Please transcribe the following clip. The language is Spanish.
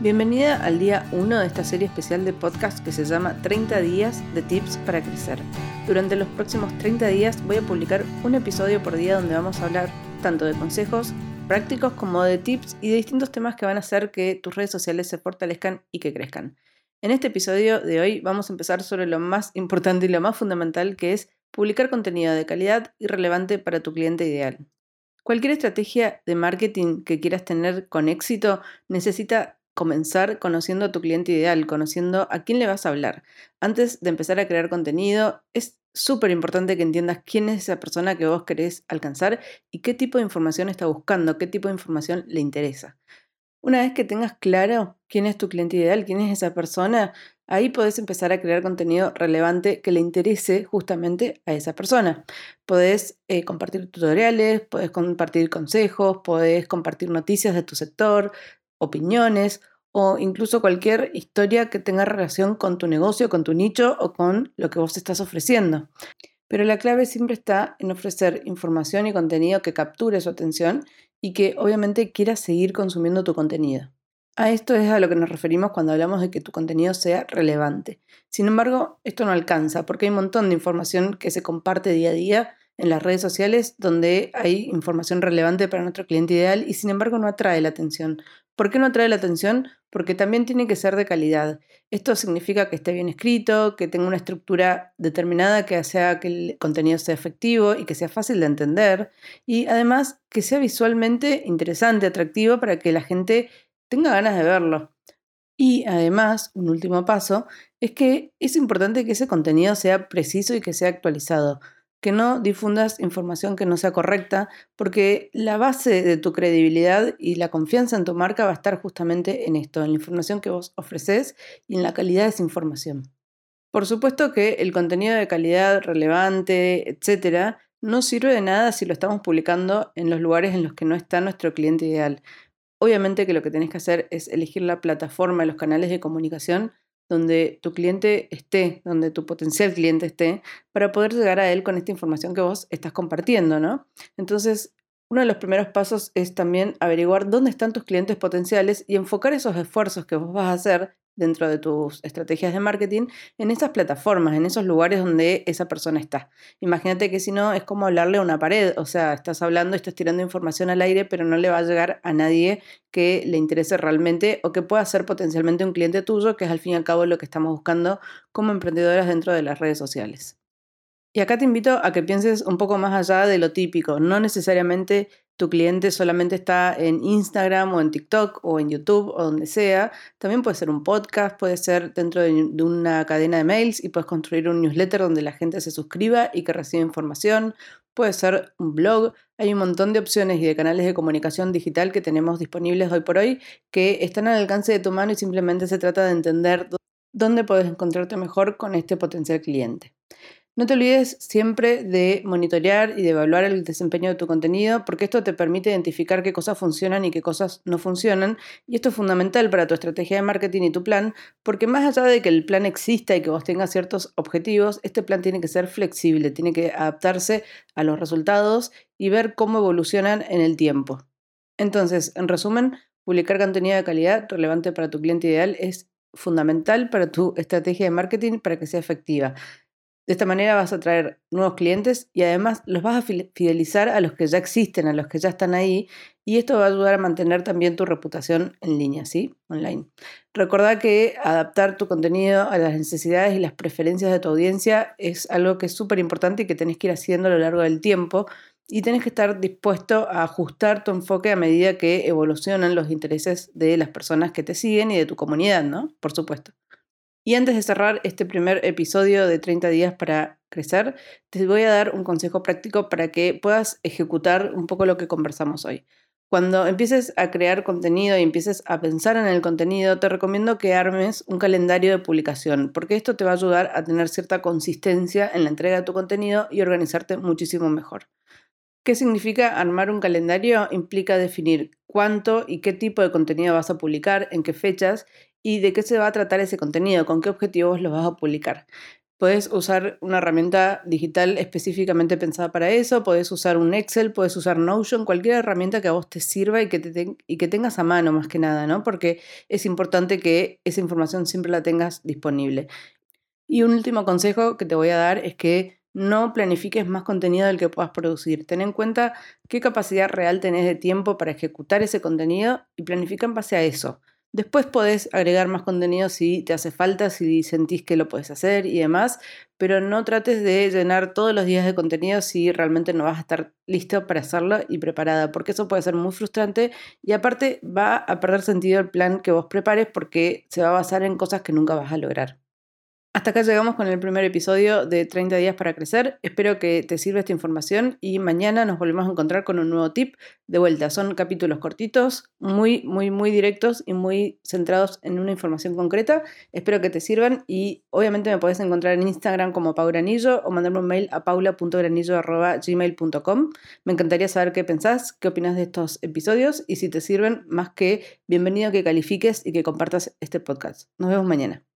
Bienvenida al día 1 de esta serie especial de podcast que se llama 30 días de tips para crecer. Durante los próximos 30 días voy a publicar un episodio por día donde vamos a hablar tanto de consejos prácticos como de tips y de distintos temas que van a hacer que tus redes sociales se fortalezcan y que crezcan. En este episodio de hoy vamos a empezar sobre lo más importante y lo más fundamental que es publicar contenido de calidad y relevante para tu cliente ideal. Cualquier estrategia de marketing que quieras tener con éxito necesita comenzar conociendo a tu cliente ideal, conociendo a quién le vas a hablar. Antes de empezar a crear contenido, es súper importante que entiendas quién es esa persona que vos querés alcanzar y qué tipo de información está buscando, qué tipo de información le interesa. Una vez que tengas claro quién es tu cliente ideal, quién es esa persona, ahí podés empezar a crear contenido relevante que le interese justamente a esa persona. Podés eh, compartir tutoriales, podés compartir consejos, podés compartir noticias de tu sector, opiniones o incluso cualquier historia que tenga relación con tu negocio, con tu nicho o con lo que vos estás ofreciendo. Pero la clave siempre está en ofrecer información y contenido que capture su atención y que obviamente quiera seguir consumiendo tu contenido. A esto es a lo que nos referimos cuando hablamos de que tu contenido sea relevante. Sin embargo, esto no alcanza porque hay un montón de información que se comparte día a día en las redes sociales donde hay información relevante para nuestro cliente ideal y sin embargo no atrae la atención. ¿Por qué no atrae la atención? Porque también tiene que ser de calidad. Esto significa que esté bien escrito, que tenga una estructura determinada que haga que el contenido sea efectivo y que sea fácil de entender y además que sea visualmente interesante, atractivo para que la gente tenga ganas de verlo. Y además, un último paso, es que es importante que ese contenido sea preciso y que sea actualizado que no difundas información que no sea correcta, porque la base de tu credibilidad y la confianza en tu marca va a estar justamente en esto, en la información que vos ofreces y en la calidad de esa información. Por supuesto que el contenido de calidad relevante, etcétera, no sirve de nada si lo estamos publicando en los lugares en los que no está nuestro cliente ideal. Obviamente que lo que tenés que hacer es elegir la plataforma, los canales de comunicación donde tu cliente esté, donde tu potencial cliente esté, para poder llegar a él con esta información que vos estás compartiendo, ¿no? Entonces, uno de los primeros pasos es también averiguar dónde están tus clientes potenciales y enfocar esos esfuerzos que vos vas a hacer dentro de tus estrategias de marketing en esas plataformas, en esos lugares donde esa persona está. Imagínate que si no es como hablarle a una pared, o sea, estás hablando, estás tirando información al aire, pero no le va a llegar a nadie que le interese realmente o que pueda ser potencialmente un cliente tuyo, que es al fin y al cabo lo que estamos buscando como emprendedoras dentro de las redes sociales. Y acá te invito a que pienses un poco más allá de lo típico, no necesariamente tu cliente solamente está en Instagram o en TikTok o en YouTube o donde sea. También puede ser un podcast, puede ser dentro de, una cadena de mails y puedes construir un newsletter donde la gente se suscriba y que reciba información. Puede ser un blog. Hay un montón de opciones y de canales de comunicación digital que tenemos disponibles hoy por hoy que están al alcance de tu mano y simplemente se trata de entender dónde puedes encontrarte mejor con este potencial cliente. No te olvides siempre de monitorear y de evaluar el desempeño de tu contenido, porque esto te permite identificar qué cosas funcionan y qué cosas no funcionan. Y esto es fundamental para tu estrategia de marketing y tu plan, porque más allá de que el plan exista y que vos tengas ciertos objetivos, este plan tiene que ser flexible, tiene que adaptarse a los resultados y ver cómo evolucionan en el tiempo. Entonces, en resumen, publicar contenido de calidad relevante para tu cliente ideal es fundamental para tu estrategia de marketing para que sea efectiva. De esta manera vas a atraer nuevos clientes y además los vas a fidelizar a los que ya existen, a los que ya están ahí y esto va a ayudar a mantener también tu reputación en línea, ¿sí? Online. Recordá que adaptar tu contenido a las necesidades y las preferencias de tu audiencia es algo que es súper importante y que tenés que ir haciendo a lo largo del tiempo y tenés que estar dispuesto a ajustar tu enfoque a medida que evolucionan los intereses de las personas que te siguen y de tu comunidad, ¿no? Por supuesto. Y antes de cerrar este primer episodio de 30 días para crecer, te voy a dar un consejo práctico para que puedas ejecutar un poco lo que conversamos hoy. Cuando empieces a crear contenido y empieces a pensar en el contenido, te recomiendo que armes un calendario de publicación, porque esto te va a ayudar a tener cierta consistencia en la entrega de tu contenido y organizarte muchísimo mejor. ¿Qué significa armar un calendario? Implica definir cuánto y qué tipo de contenido vas a publicar, en qué fechas y de qué se va a tratar ese contenido, con qué objetivos lo vas a publicar. Puedes usar una herramienta digital específicamente pensada para eso, puedes usar un Excel, puedes usar Notion, cualquier herramienta que a vos te sirva y que, y que tengas a mano más que nada, ¿no? Porque es importante que esa información siempre la tengas disponible. Y un último consejo que te voy a dar es que no planifiques más contenido del que puedas producir. Ten en cuenta qué capacidad real tenés de tiempo para ejecutar ese contenido y planifica en base a eso. Después podés agregar más contenido si te hace falta, si sentís que lo puedes hacer y demás, pero no trates de llenar todos los días de contenido si realmente no vas a estar listo para hacerlo y preparada, porque eso puede ser muy frustrante y aparte va a perder sentido el plan que vos prepares porque se va a basar en cosas que nunca vas a lograr. Hasta acá llegamos con el primer episodio de 30 días para crecer. Espero que te sirva esta información y mañana nos volvemos a encontrar con un nuevo tip. De vuelta, son capítulos cortitos, muy, muy, muy directos y muy centrados en una información concreta. Espero que te sirvan y obviamente me puedes encontrar en Instagram como paugranillo o mandarme un mail a paula.granillo.gmail.com. Me encantaría saber qué pensás, qué opinas de estos episodios y si te sirven, más que bienvenido que califiques y que compartas este podcast. Nos vemos mañana.